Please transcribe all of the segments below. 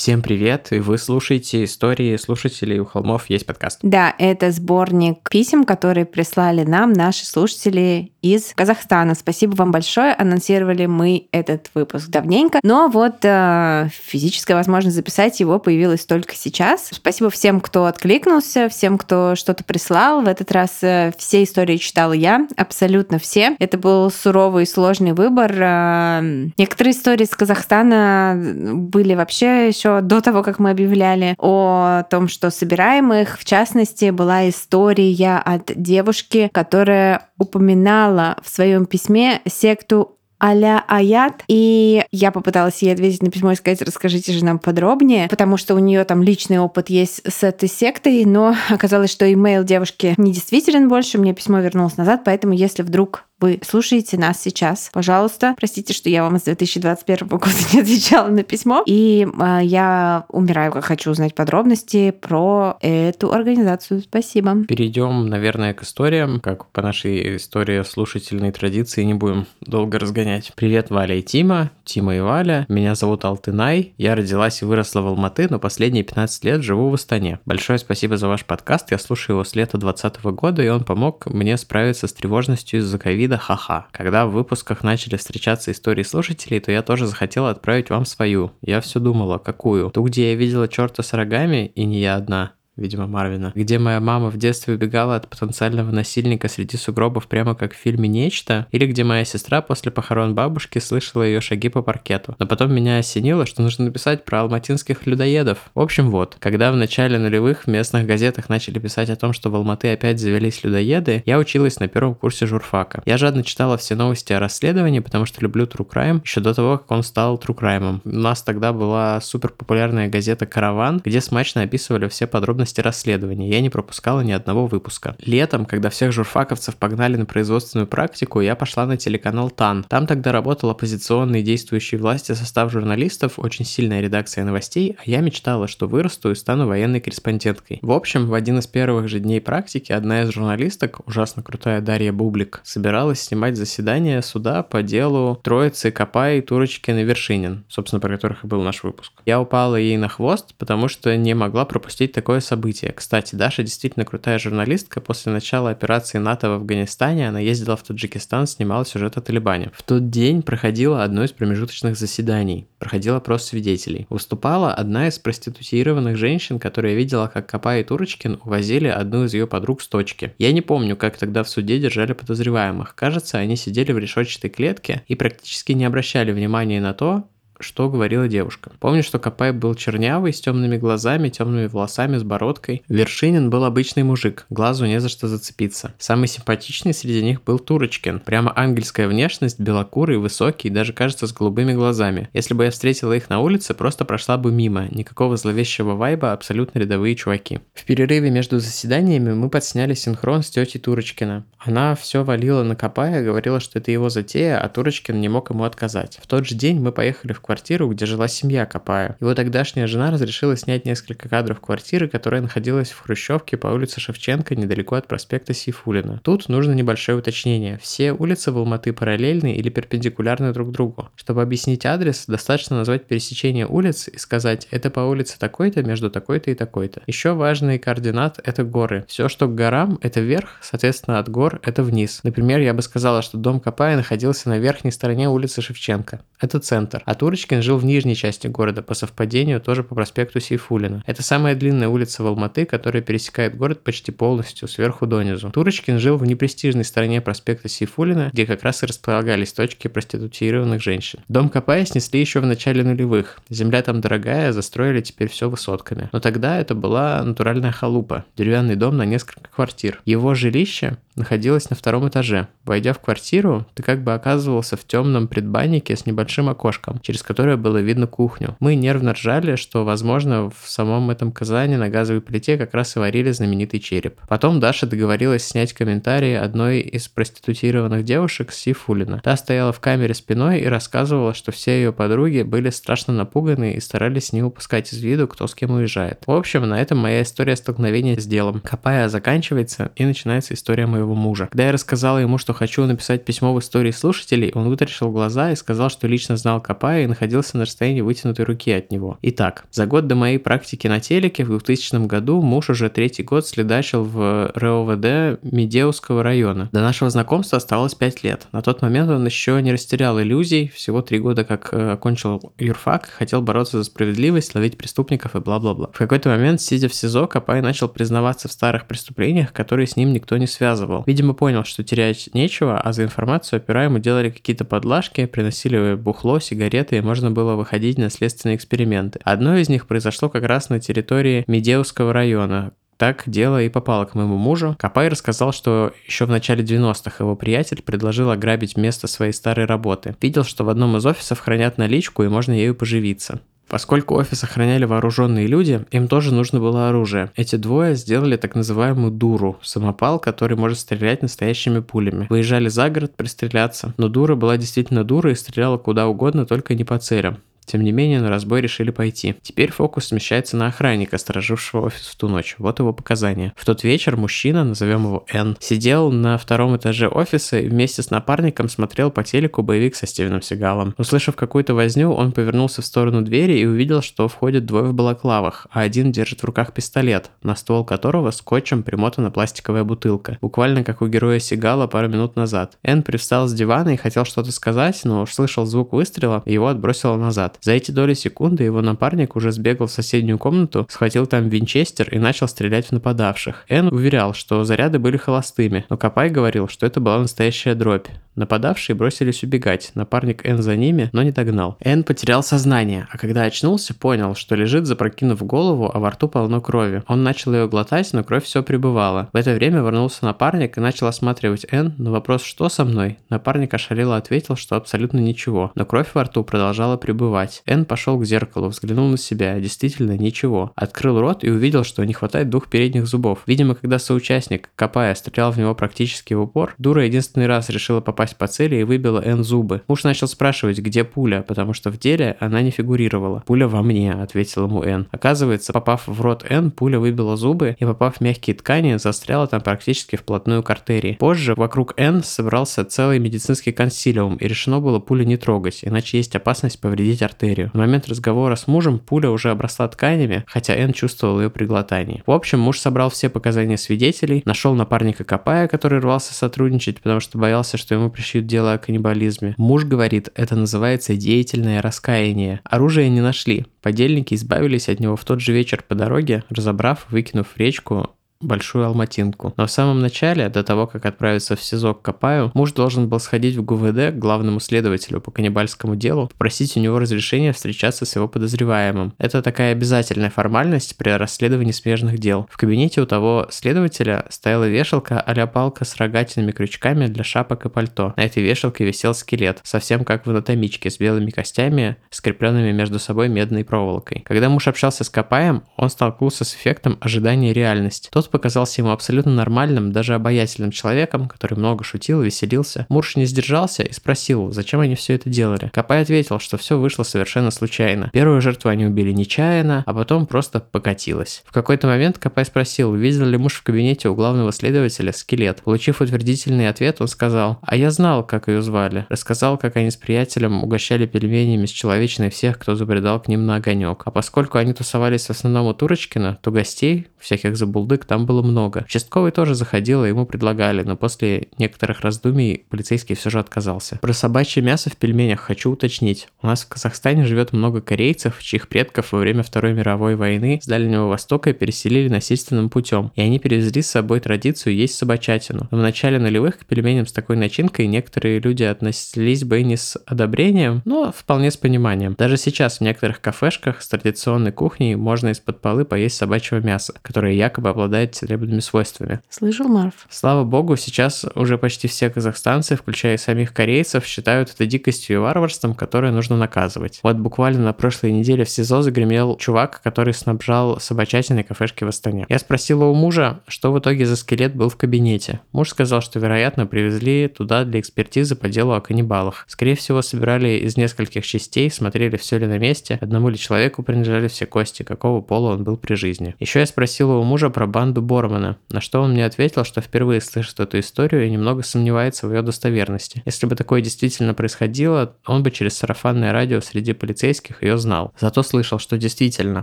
Всем привет, и вы слушаете истории слушателей «У холмов есть подкаст». Да, это сборник писем, которые прислали нам наши слушатели из Казахстана. Спасибо вам большое. Анонсировали мы этот выпуск давненько, но вот э, физическая возможность записать его появилась только сейчас. Спасибо всем, кто откликнулся, всем, кто что-то прислал. В этот раз э, все истории читала я, абсолютно все. Это был суровый и сложный выбор. Э, некоторые истории из Казахстана были вообще еще еще до того, как мы объявляли о том, что собираем их. В частности, была история от девушки, которая упоминала в своем письме секту а-ля Аят. И я попыталась ей ответить на письмо и сказать, расскажите же нам подробнее, потому что у нее там личный опыт есть с этой сектой, но оказалось, что имейл девушки не действителен больше, мне письмо вернулось назад, поэтому если вдруг вы слушаете нас сейчас, пожалуйста, простите, что я вам с 2021 года не отвечала на письмо. И э, я умираю, как хочу узнать подробности про эту организацию. Спасибо. Перейдем, наверное, к историям. Как по нашей истории слушательной традиции не будем долго разгонять. Привет, Валя и Тима. Тима и Валя. Меня зовут Алтынай. Я родилась и выросла в Алматы, но последние 15 лет живу в Астане. Большое спасибо за ваш подкаст. Я слушаю его с лета 2020 года, и он помог мне справиться с тревожностью из-за ковида вида ха-ха. Когда в выпусках начали встречаться истории слушателей, то я тоже захотела отправить вам свою. Я все думала, какую? Ту, где я видела черта с рогами, и не я одна видимо, Марвина, где моя мама в детстве убегала от потенциального насильника среди сугробов прямо как в фильме «Нечто», или где моя сестра после похорон бабушки слышала ее шаги по паркету. Но потом меня осенило, что нужно написать про алматинских людоедов. В общем, вот, когда в начале нулевых в местных газетах начали писать о том, что в Алматы опять завелись людоеды, я училась на первом курсе журфака. Я жадно читала все новости о расследовании, потому что люблю True Crime еще до того, как он стал True Crime. У нас тогда была супер популярная газета «Караван», где смачно описывали все подробности подробности расследования, я не пропускала ни одного выпуска. Летом, когда всех журфаковцев погнали на производственную практику, я пошла на телеканал ТАН. Там тогда работал оппозиционный действующий власти состав журналистов, очень сильная редакция новостей, а я мечтала, что вырасту и стану военной корреспонденткой. В общем, в один из первых же дней практики одна из журналисток, ужасно крутая Дарья Бублик, собиралась снимать заседание суда по делу Троицы Копай Турочкин и Вершинин, собственно, про которых и был наш выпуск. Я упала ей на хвост, потому что не могла пропустить такое события. Кстати, Даша действительно крутая журналистка. После начала операции НАТО в Афганистане она ездила в Таджикистан, снимала сюжет о Талибане. В тот день проходило одно из промежуточных заседаний. Проходил опрос свидетелей. Выступала одна из проститутированных женщин, которая видела, как Капа и Турочкин увозили одну из ее подруг с точки. Я не помню, как тогда в суде держали подозреваемых. Кажется, они сидели в решетчатой клетке и практически не обращали внимания на то, что говорила девушка. Помню, что Капай был чернявый, с темными глазами, темными волосами, с бородкой. Вершинин был обычный мужик, глазу не за что зацепиться. Самый симпатичный среди них был Турочкин. Прямо ангельская внешность, белокурый, высокий, даже кажется с голубыми глазами. Если бы я встретила их на улице, просто прошла бы мимо. Никакого зловещего вайба, абсолютно рядовые чуваки. В перерыве между заседаниями мы подсняли синхрон с тетей Турочкина. Она все валила на Капая, говорила, что это его затея, а Турочкин не мог ему отказать. В тот же день мы поехали в квартиру, где жила семья Капая. Его тогдашняя жена разрешила снять несколько кадров квартиры, которая находилась в Хрущевке по улице Шевченко, недалеко от проспекта Сейфулина. Тут нужно небольшое уточнение. Все улицы в Алматы параллельны или перпендикулярны друг другу. Чтобы объяснить адрес, достаточно назвать пересечение улиц и сказать, это по улице такой-то между такой-то и такой-то. Еще важный координат – это горы. Все, что к горам – это вверх, соответственно, от гор – это вниз. Например, я бы сказала, что дом Капая находился на верхней стороне улицы Шевченко. Это центр. А Турочка Турочкин жил в нижней части города, по совпадению тоже по проспекту Сейфулина. Это самая длинная улица в Алматы, которая пересекает город почти полностью, сверху донизу. Турочкин жил в непрестижной стороне проспекта Сейфулина, где как раз и располагались точки проституированных женщин. Дом Капая снесли еще в начале нулевых. Земля там дорогая, застроили теперь все высотками. Но тогда это была натуральная халупа, деревянный дом на несколько квартир. Его жилище находилась на втором этаже. Войдя в квартиру, ты как бы оказывался в темном предбаннике с небольшим окошком, через которое было видно кухню. Мы нервно ржали, что, возможно, в самом этом Казани на газовой плите как раз и варили знаменитый череп. Потом Даша договорилась снять комментарии одной из проститутированных девушек Сифулина. Та стояла в камере спиной и рассказывала, что все ее подруги были страшно напуганы и старались не упускать из виду, кто с кем уезжает. В общем, на этом моя история столкновения с делом. Копая заканчивается и начинается история моего мужа. Когда я рассказала ему, что хочу написать письмо в истории слушателей, он вытаращил глаза и сказал, что лично знал Капая и находился на расстоянии вытянутой руки от него. Итак, за год до моей практики на телеке в 2000 году муж уже третий год следачил в РОВД Медеуского района. До нашего знакомства оставалось 5 лет. На тот момент он еще не растерял иллюзий, всего 3 года как э, окончил юрфак, хотел бороться за справедливость, ловить преступников и бла-бла-бла. В какой-то момент, сидя в СИЗО, Капай начал признаваться в старых преступлениях, которые с ним никто не связывал. Видимо, понял, что терять нечего, а за информацию опера ему делали какие-то подлажки, приносили бухло, сигареты, можно было выходить на следственные эксперименты. Одно из них произошло как раз на территории Медеуского района, так дело и попало к моему мужу. Капай рассказал, что еще в начале 90-х его приятель предложил ограбить место своей старой работы. Видел, что в одном из офисов хранят наличку и можно ею поживиться. Поскольку офис охраняли вооруженные люди, им тоже нужно было оружие. Эти двое сделали так называемую дуру, самопал, который может стрелять настоящими пулями. Выезжали за город пристреляться, но дура была действительно дура и стреляла куда угодно, только не по целям. Тем не менее, на разбой решили пойти. Теперь фокус смещается на охранника, сторожившего офис в ту ночь. Вот его показания. В тот вечер мужчина, назовем его Н, сидел на втором этаже офиса и вместе с напарником смотрел по телеку боевик со Стивеном Сигалом. Услышав какую-то возню, он повернулся в сторону двери и увидел, что входят двое в балаклавах, а один держит в руках пистолет, на ствол которого скотчем примотана пластиковая бутылка. Буквально как у героя Сигала пару минут назад. Н привстал с дивана и хотел что-то сказать, но услышал звук выстрела и его отбросило назад. За эти доли секунды его напарник уже сбегал в соседнюю комнату, схватил там винчестер и начал стрелять в нападавших. Эн уверял, что заряды были холостыми, но Капай говорил, что это была настоящая дробь. Нападавшие бросились убегать, напарник Эн за ними, но не догнал. Эн потерял сознание, а когда очнулся, понял, что лежит запрокинув голову, а во рту полно крови. Он начал ее глотать, но кровь все прибывала. В это время вернулся напарник и начал осматривать Эн, на вопрос «что со мной?» Напарник ошалело ответил, что абсолютно ничего, но кровь во рту продолжала пребывать спать. Эн пошел к зеркалу, взглянул на себя. Действительно, ничего. Открыл рот и увидел, что не хватает двух передних зубов. Видимо, когда соучастник, копая, стрелял в него практически в упор, дура единственный раз решила попасть по цели и выбила Эн зубы. Муж начал спрашивать, где пуля, потому что в деле она не фигурировала. «Пуля во мне», — ответил ему Эн. Оказывается, попав в рот Эн, пуля выбила зубы и, попав в мягкие ткани, застряла там практически вплотную к артерии. Позже вокруг Эн собрался целый медицинский консилиум, и решено было пулю не трогать, иначе есть опасность повредить артерию. В момент разговора с мужем пуля уже обросла тканями, хотя Эн чувствовал ее при глотании. В общем, муж собрал все показания свидетелей, нашел напарника Капая, который рвался сотрудничать, потому что боялся, что ему пришьют дело о каннибализме. Муж говорит, это называется деятельное раскаяние. Оружие не нашли. Подельники избавились от него в тот же вечер по дороге, разобрав, выкинув в речку большую алматинку. Но в самом начале, до того, как отправиться в СИЗО к Капаю, муж должен был сходить в ГУВД к главному следователю по каннибальскому делу, попросить у него разрешения встречаться с его подозреваемым. Это такая обязательная формальность при расследовании смежных дел. В кабинете у того следователя стояла вешалка а палка с рогатинными крючками для шапок и пальто. На этой вешалке висел скелет, совсем как в анатомичке, с белыми костями, скрепленными между собой медной проволокой. Когда муж общался с Капаем, он столкнулся с эффектом ожидания реальности. Тот показался ему абсолютно нормальным, даже обаятельным человеком, который много шутил, веселился. Мурш не сдержался и спросил, зачем они все это делали. Капай ответил, что все вышло совершенно случайно. Первую жертву они убили нечаянно, а потом просто покатилось. В какой-то момент Капай спросил, видел ли муж в кабинете у главного следователя скелет. Получив утвердительный ответ, он сказал, а я знал, как ее звали. Рассказал, как они с приятелем угощали пельменями с человечной всех, кто забредал к ним на огонек. А поскольку они тусовались в основном у Турочкина, то гостей, всяких забулдык, там там было много. Участковый тоже заходил, и ему предлагали, но после некоторых раздумий полицейский все же отказался. Про собачье мясо в пельменях хочу уточнить. У нас в Казахстане живет много корейцев, чьих предков во время Второй мировой войны с Дальнего Востока переселили насильственным путем, и они перевезли с собой традицию есть собачатину. Но в начале нулевых к пельменям с такой начинкой некоторые люди относились бы не с одобрением, но вполне с пониманием. Даже сейчас в некоторых кафешках с традиционной кухней можно из-под полы поесть собачьего мяса, которое якобы обладает целебными свойствами. Слышал, Марв? Слава богу, сейчас уже почти все казахстанцы, включая самих корейцев, считают это дикостью и варварством, которое нужно наказывать. Вот буквально на прошлой неделе в СИЗО загремел чувак, который снабжал собачатиной кафешки в Астане. Я спросила у мужа, что в итоге за скелет был в кабинете. Муж сказал, что, вероятно, привезли туда для экспертизы по делу о каннибалах. Скорее всего, собирали из нескольких частей, смотрели, все ли на месте, одному ли человеку принадлежали все кости, какого пола он был при жизни. Еще я спросила у мужа про банду Бормана, на что он мне ответил, что впервые слышит эту историю и немного сомневается в ее достоверности. Если бы такое действительно происходило, он бы через сарафанное радио среди полицейских ее знал. Зато слышал, что действительно,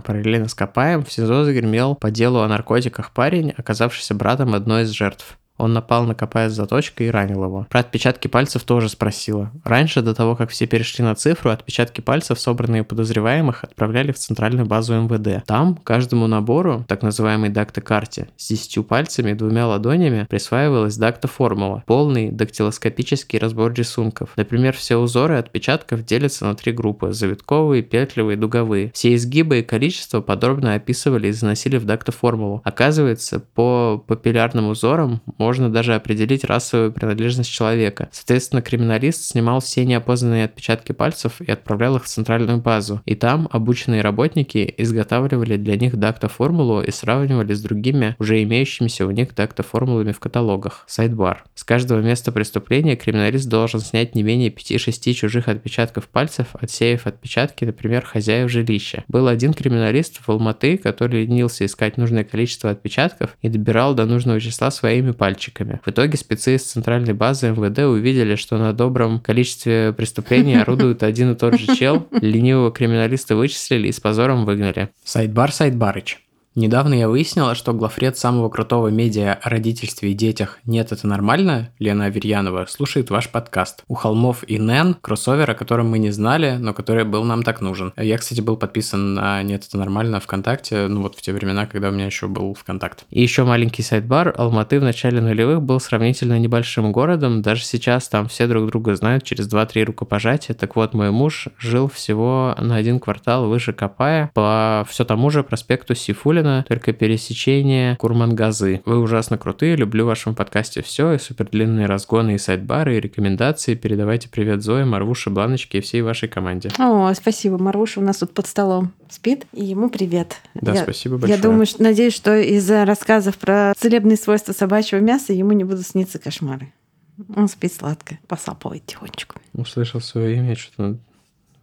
параллельно с Копаем в СИЗО загремел по делу о наркотиках парень, оказавшийся братом одной из жертв. Он напал на Копая с заточкой и ранил его. Про отпечатки пальцев тоже спросила. Раньше, до того, как все перешли на цифру, отпечатки пальцев, собранные у подозреваемых, отправляли в центральную базу МВД. Там каждому набору, так называемой дактокарте, с 10 пальцами и двумя ладонями присваивалась дактоформула, полный дактилоскопический разбор рисунков. Например, все узоры отпечатков делятся на три группы – завитковые, петлевые, дуговые. Все изгибы и количество подробно описывали и заносили в дактоформулу. Оказывается, по папиллярным узорам можно даже определить расовую принадлежность человека. Соответственно, криминалист снимал все неопознанные отпечатки пальцев и отправлял их в центральную базу. И там обученные работники изготавливали для них дактоформулу и сравнивали с другими уже имеющимися у них дактоформулами в каталогах. Сайдбар. С каждого места преступления криминалист должен снять не менее 5-6 чужих отпечатков пальцев, отсеяв отпечатки, например, хозяев жилища. Был один криминалист в Алматы, который ленился искать нужное количество отпечатков и добирал до нужного числа своими пальцами пальчиками. В итоге спецы из центральной базы МВД увидели, что на добром количестве преступлений орудует один и тот же чел. Ленивого криминалиста вычислили и с позором выгнали. Сайдбар Сайдбарыч. Недавно я выяснила, что главред самого крутого медиа о родительстве и детях «Нет, это нормально» Лена Аверьянова слушает ваш подкаст. У холмов и Нэн кроссовер, о котором мы не знали, но который был нам так нужен. Я, кстати, был подписан на «Нет, это нормально» ВКонтакте, ну вот в те времена, когда у меня еще был ВКонтакт. И еще маленький сайдбар. Алматы в начале нулевых был сравнительно небольшим городом. Даже сейчас там все друг друга знают через 2-3 рукопожатия. Так вот, мой муж жил всего на один квартал выше Копая по все тому же проспекту Сифулина Пушкина, только пересечение Курмангазы. Вы ужасно крутые, люблю в вашем подкасте все, и супер длинные разгоны, и сайт-бары, и рекомендации. Передавайте привет Зое, Марвуше, Бланочке и всей вашей команде. О, спасибо. Марвуша у нас тут под столом спит, и ему привет. Да, я, спасибо большое. Я думаю, что, надеюсь, что из-за рассказов про целебные свойства собачьего мяса ему не будут сниться кошмары. Он спит сладко, посапывает тихонечко. Услышал свое имя, что-то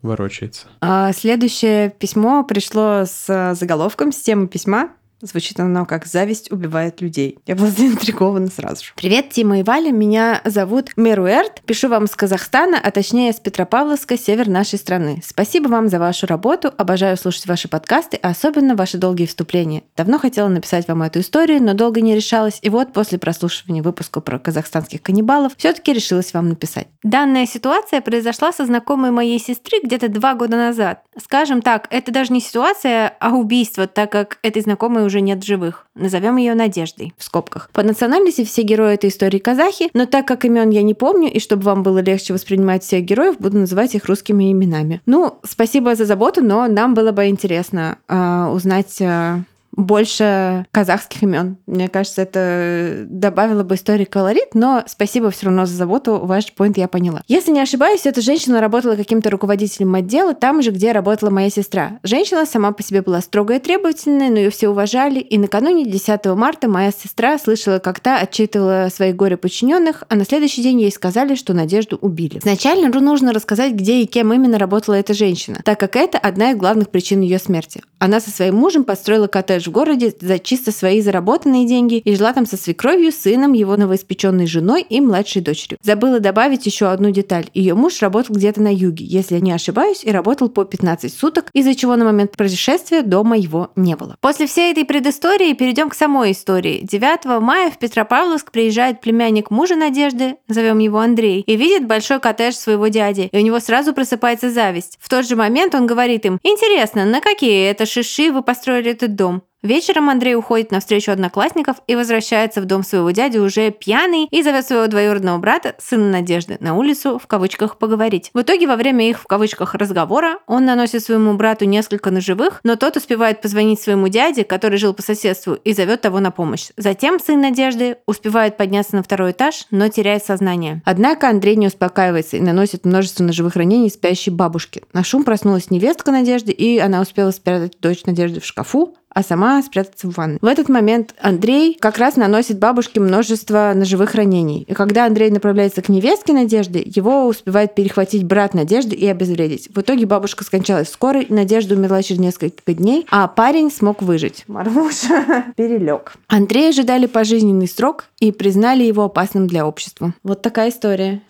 ворочается. А следующее письмо пришло с заголовком, с темы письма Звучит оно как «Зависть убивает людей». Я была заинтригована сразу же. Привет, Тима и Валя. Меня зовут Меруэрт. Пишу вам с Казахстана, а точнее с Петропавловска, север нашей страны. Спасибо вам за вашу работу. Обожаю слушать ваши подкасты, а особенно ваши долгие вступления. Давно хотела написать вам эту историю, но долго не решалась. И вот после прослушивания выпуска про казахстанских каннибалов все-таки решилась вам написать. Данная ситуация произошла со знакомой моей сестры где-то два года назад. Скажем так, это даже не ситуация, а убийство, так как этой знакомой уже нет живых. Назовем ее Надеждой, в скобках. По национальности все герои этой истории казахи, но так как имен я не помню, и чтобы вам было легче воспринимать всех героев, буду называть их русскими именами. Ну, спасибо за заботу, но нам было бы интересно э, узнать э, больше казахских имен. Мне кажется, это добавило бы истории колорит, но спасибо все равно за заботу. Ваш поинт я поняла. Если не ошибаюсь, эта женщина работала каким-то руководителем отдела там же, где работала моя сестра. Женщина сама по себе была строгая и требовательная, но ее все уважали. И накануне 10 марта моя сестра слышала, как та отчитывала своих горе-подчиненных, а на следующий день ей сказали, что Надежду убили. Изначально нужно рассказать, где и кем именно работала эта женщина, так как это одна из главных причин ее смерти. Она со своим мужем построила коттедж в городе за чисто свои заработанные деньги и жила там со свекровью, сыном, его новоиспеченной женой и младшей дочерью. Забыла добавить еще одну деталь. Ее муж работал где-то на юге, если я не ошибаюсь, и работал по 15 суток, из-за чего на момент происшествия дома его не было. После всей этой предыстории перейдем к самой истории. 9 мая в Петропавловск приезжает племянник мужа Надежды, назовем его Андрей, и видит большой коттедж своего дяди, и у него сразу просыпается зависть. В тот же момент он говорит им, интересно, на какие это шиши вы построили этот дом? Вечером Андрей уходит на встречу одноклассников и возвращается в дом своего дяди уже пьяный и зовет своего двоюродного брата, сына Надежды, на улицу в кавычках поговорить. В итоге во время их в кавычках разговора он наносит своему брату несколько ножевых, но тот успевает позвонить своему дяде, который жил по соседству, и зовет того на помощь. Затем сын Надежды успевает подняться на второй этаж, но теряет сознание. Однако Андрей не успокаивается и наносит множество ножевых ранений спящей бабушке. На шум проснулась невестка Надежды, и она успела спрятать дочь Надежды в шкафу, а сама спрятаться в ванну. В этот момент Андрей как раз наносит бабушке множество ножевых ранений. И когда Андрей направляется к невестке Надежды, его успевает перехватить брат Надежды и обезвредить. В итоге бабушка скончалась скорой, Надежда умерла через несколько дней, а парень смог выжить. Мармуша перелег. Андрея ожидали пожизненный срок и признали его опасным для общества. Вот такая история.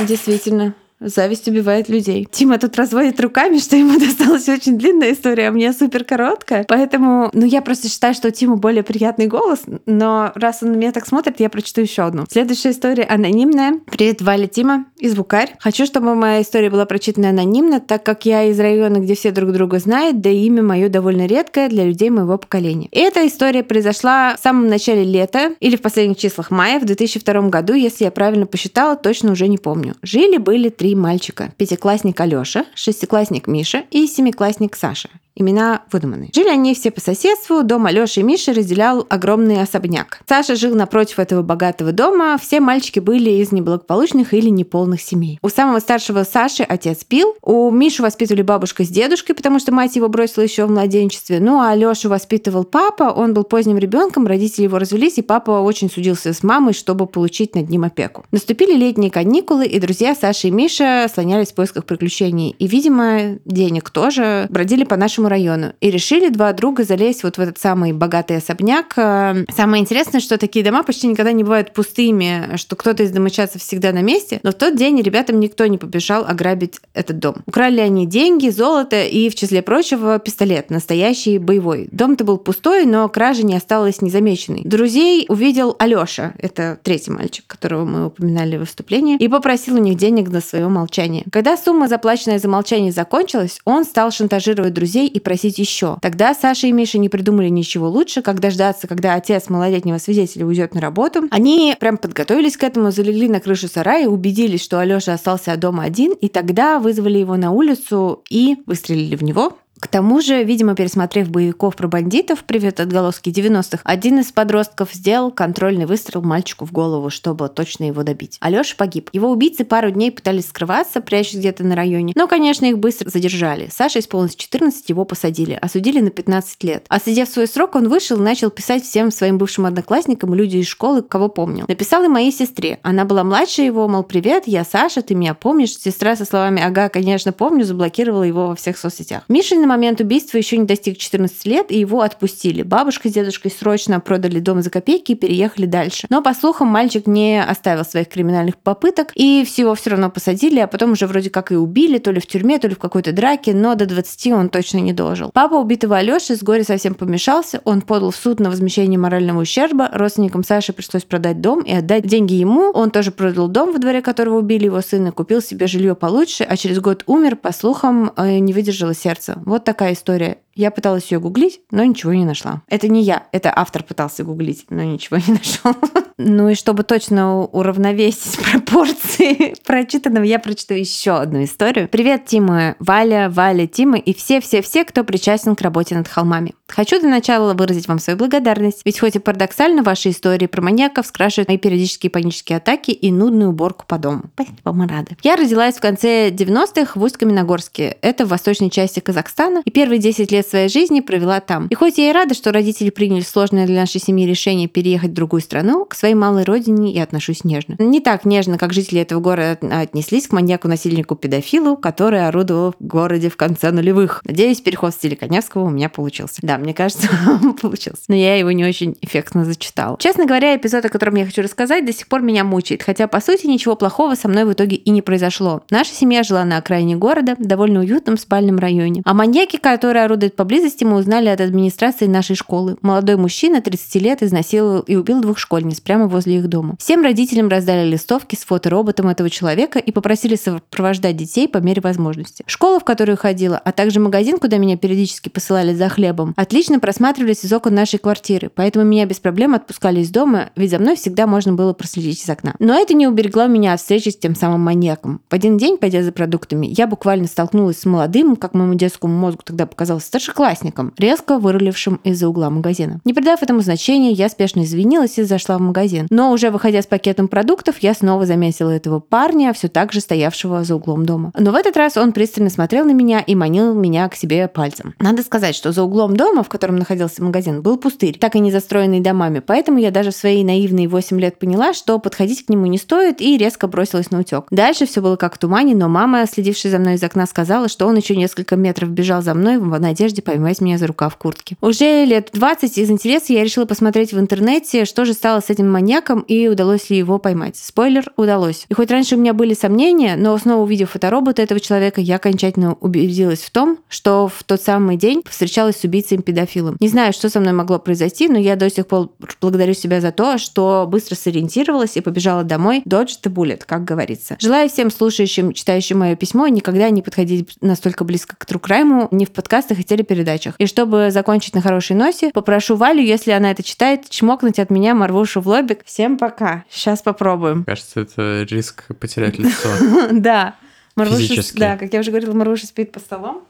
Действительно, Зависть убивает людей. Тима тут разводит руками, что ему досталась очень длинная история, а мне супер короткая. Поэтому, ну, я просто считаю, что у Тима более приятный голос, но раз он на меня так смотрит, я прочту еще одну. Следующая история анонимная. Привет, Валя Тима и Звукарь. Хочу, чтобы моя история была прочитана анонимно, так как я из района, где все друг друга знают, да и имя мое довольно редкое для людей моего поколения. И эта история произошла в самом начале лета или в последних числах мая в 2002 году, если я правильно посчитала, точно уже не помню. Жили-были три мальчика. Пятиклассник Алёша, шестиклассник Миша и семиклассник Саша. Имена выдуманы. Жили они все по соседству, дом Алёши и Миши разделял огромный особняк. Саша жил напротив этого богатого дома, все мальчики были из неблагополучных или неполных семей. У самого старшего Саши отец пил, у Мишу воспитывали бабушка с дедушкой, потому что мать его бросила еще в младенчестве, ну а Алёшу воспитывал папа, он был поздним ребенком, родители его развелись, и папа очень судился с мамой, чтобы получить над ним опеку. Наступили летние каникулы, и друзья Саши и Миша слонялись в поисках приключений, и, видимо, денег тоже, бродили по нашему нашему району. И решили два друга залезть вот в этот самый богатый особняк. Э, самое интересное, что такие дома почти никогда не бывают пустыми, что кто-то из домочадцев всегда на месте. Но в тот день ребятам никто не побежал ограбить этот дом. Украли они деньги, золото и, в числе прочего, пистолет, настоящий боевой. Дом-то был пустой, но кража не осталась незамеченной. Друзей увидел Алёша, это третий мальчик, которого мы упоминали в выступлении, и попросил у них денег на свое молчание. Когда сумма, заплаченная за молчание, закончилась, он стал шантажировать друзей и просить еще. Тогда Саша и Миша не придумали ничего лучше, как дождаться, когда отец малолетнего свидетеля уйдет на работу. Они прям подготовились к этому, залегли на крышу сарая, убедились, что Алёша остался дома один, и тогда вызвали его на улицу и выстрелили в него. К тому же, видимо, пересмотрев боевиков про бандитов «Привет, отголоски 90-х», один из подростков сделал контрольный выстрел мальчику в голову, чтобы точно его добить. Алёша погиб. Его убийцы пару дней пытались скрываться, прячась где-то на районе, но, конечно, их быстро задержали. Саша исполнилось 14, его посадили, осудили на 15 лет. А сидев свой срок, он вышел и начал писать всем своим бывшим одноклассникам люди из школы, кого помнил. Написал и моей сестре. Она была младше его, мол, привет, я Саша, ты меня помнишь? Сестра со словами «Ага, конечно, помню», заблокировала его во всех соцсетях. Миша на момент убийства еще не достиг 14 лет, и его отпустили. Бабушка с дедушкой срочно продали дом за копейки и переехали дальше. Но, по слухам, мальчик не оставил своих криминальных попыток, и всего все равно посадили, а потом уже вроде как и убили, то ли в тюрьме, то ли в какой-то драке, но до 20 он точно не дожил. Папа убитого Алёши с горя совсем помешался, он подал в суд на возмещение морального ущерба, родственникам Саши пришлось продать дом и отдать деньги ему, он тоже продал дом, во дворе которого убили его сына, купил себе жилье получше, а через год умер, по слухам, э, не выдержало сердце. Вот такая история. Я пыталась ее гуглить, но ничего не нашла. Это не я, это автор пытался гуглить, но ничего не нашел. Ну и чтобы точно уравновесить пропорции прочитанного, я прочитаю еще одну историю. Привет, Тима, Валя, Валя, Тима и все-все-все, кто причастен к работе над холмами. Хочу для начала выразить вам свою благодарность, ведь хоть и парадоксально, ваши истории про маньяков скрашивают мои периодические панические атаки и нудную уборку по дому. Спасибо, мы рады. Я родилась в конце 90-х в Усть-Каменогорске. Это в восточной части Казахстана. И первые 10 лет лет своей жизни провела там. И хоть я и рада, что родители приняли сложное для нашей семьи решение переехать в другую страну, к своей малой родине я отношусь нежно. Не так нежно, как жители этого города отнеслись к маньяку-насильнику-педофилу, который орудовал в городе в конце нулевых. Надеюсь, переход в стиле Коневского у меня получился. Да, мне кажется, получился. Но я его не очень эффектно зачитала. Честно говоря, эпизод, о котором я хочу рассказать, до сих пор меня мучает, хотя, по сути, ничего плохого со мной в итоге и не произошло. Наша семья жила на окраине города, довольно уютном спальном районе. О маньяке, который орудует поблизости, мы узнали от администрации нашей школы. Молодой мужчина, 30 лет, изнасиловал и убил двух школьниц прямо возле их дома. Всем родителям раздали листовки с фотороботом этого человека и попросили сопровождать детей по мере возможности. Школа, в которую ходила, а также магазин, куда меня периодически посылали за хлебом, отлично просматривались из окон нашей квартиры, поэтому меня без проблем отпускали из дома, ведь за мной всегда можно было проследить из окна. Но это не уберегло меня от встречи с тем самым маньяком. В один день, пойдя за продуктами, я буквально столкнулась с молодым, как моему детскому мозгу тогда показалось, старшеклассником, резко вырулившим из-за угла магазина. Не придав этому значения, я спешно извинилась и зашла в магазин. Но уже выходя с пакетом продуктов, я снова заметила этого парня, все так же стоявшего за углом дома. Но в этот раз он пристально смотрел на меня и манил меня к себе пальцем. Надо сказать, что за углом дома, в котором находился магазин, был пустырь, так и не застроенный домами, поэтому я даже в свои наивные 8 лет поняла, что подходить к нему не стоит и резко бросилась на утек. Дальше все было как в тумане, но мама, следившая за мной из окна, сказала, что он еще несколько метров бежал за мной в надежде поймать меня за рукав куртки. Уже лет 20 из интереса я решила посмотреть в интернете, что же стало с этим маньяком и удалось ли его поймать. Спойлер, удалось. И хоть раньше у меня были сомнения, но снова увидев фоторобота этого человека, я окончательно убедилась в том, что в тот самый день встречалась с убийцей-педофилом. Не знаю, что со мной могло произойти, но я до сих пор благодарю себя за то, что быстро сориентировалась и побежала домой. Dodge the bullet, как говорится. Желаю всем слушающим, читающим мое письмо, никогда не подходить настолько близко к Crime ни в подкастах и телепередачах. И чтобы закончить на хорошей носе, попрошу Валю, если она это читает, чмокнуть от меня Марвушу в лобик. Всем пока. Сейчас попробуем. Кажется, это риск потерять лицо. Да. Марвуша, Физически. да, как я уже говорила, Марвуша спит по столом.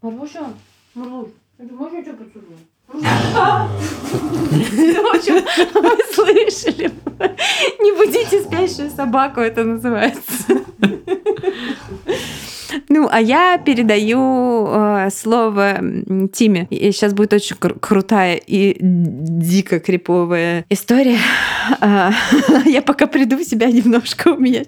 Марвуша, Марвуш, это можно я тебя поцелую? Вы слышали. Не будите спящую собаку, это называется. Ну, а я передаю э, слово Тиме. И сейчас будет очень кру- крутая и дико криповая история. А, я пока приду в себя немножко, у меня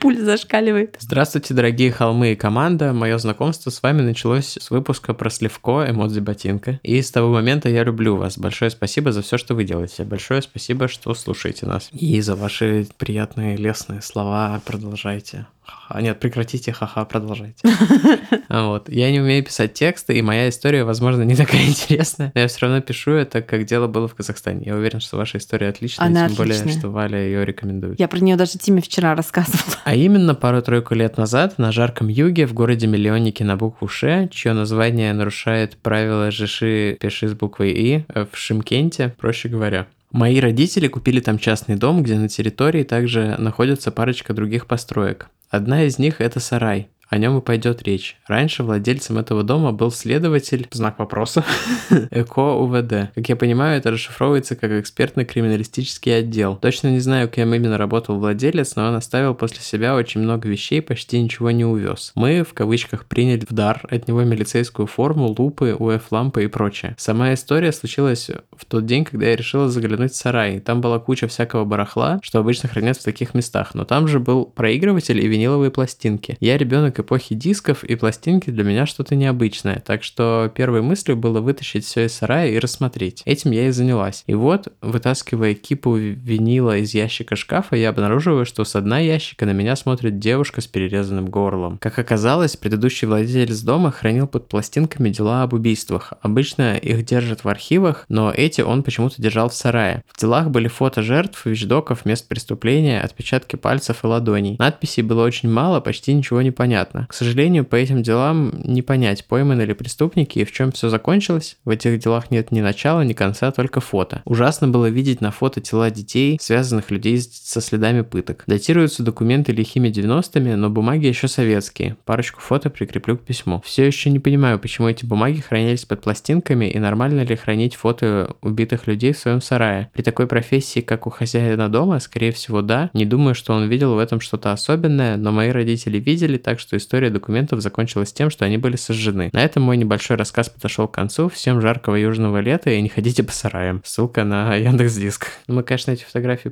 пульс зашкаливает. Здравствуйте, дорогие холмы и команда. Мое знакомство с вами началось с выпуска про Сливко, эмодзи ботинка. И с того момента я люблю вас. Большое спасибо за все, что вы делаете. Большое спасибо, что слушаете нас. И за ваши приятные лестные слова. Продолжайте. А нет, прекратите, ха-ха, продолжайте. Вот. Я не умею писать тексты, и моя история, возможно, не такая интересная, но я все равно пишу это, как дело было в Казахстане. Я уверен, что ваша история отличная, Она тем более, отличная. что Валя ее рекомендует. Я про нее даже Тиме вчера рассказывала. А именно пару-тройку лет назад на жарком юге в городе-миллионнике на букву Ш, чье название нарушает правила Жиши пиши с буквой И, в Шимкенте, проще говоря. Мои родители купили там частный дом, где на территории также находится парочка других построек. Одна из них это сарай. О нем и пойдет речь. Раньше владельцем этого дома был следователь, знак вопроса, ЭКО УВД. Как я понимаю, это расшифровывается как экспертно-криминалистический отдел. Точно не знаю, кем именно работал владелец, но он оставил после себя очень много вещей, почти ничего не увез. Мы, в кавычках, приняли в дар от него милицейскую форму, лупы, УФ-лампы и прочее. Сама история случилась в тот день, когда я решила заглянуть в сарай. Там была куча всякого барахла, что обычно хранятся в таких местах, но там же был проигрыватель и виниловые пластинки. Я ребенок эпохи дисков, и пластинки для меня что-то необычное, так что первой мыслью было вытащить все из сарая и рассмотреть. Этим я и занялась. И вот, вытаскивая кипу винила из ящика шкафа, я обнаруживаю, что с дна ящика на меня смотрит девушка с перерезанным горлом. Как оказалось, предыдущий владелец дома хранил под пластинками дела об убийствах. Обычно их держат в архивах, но эти он почему-то держал в сарае. В делах были фото жертв, вещдоков, мест преступления, отпечатки пальцев и ладоней. Надписей было очень мало, почти ничего не понятно. К сожалению, по этим делам не понять, пойманы ли преступники и в чем все закончилось. В этих делах нет ни начала, ни конца, только фото. Ужасно было видеть на фото тела детей, связанных людей со следами пыток. Датируются документы лихими 90-ми, но бумаги еще советские. Парочку фото прикреплю к письму. Все еще не понимаю, почему эти бумаги хранились под пластинками и нормально ли хранить фото убитых людей в своем сарае. При такой профессии, как у хозяина дома, скорее всего, да. Не думаю, что он видел в этом что-то особенное, но мои родители видели, так что история документов закончилась тем, что они были сожжены. На этом мой небольшой рассказ подошел к концу. Всем жаркого южного лета и не ходите по сараям. Ссылка на Яндекс Диск. Мы, конечно, эти фотографии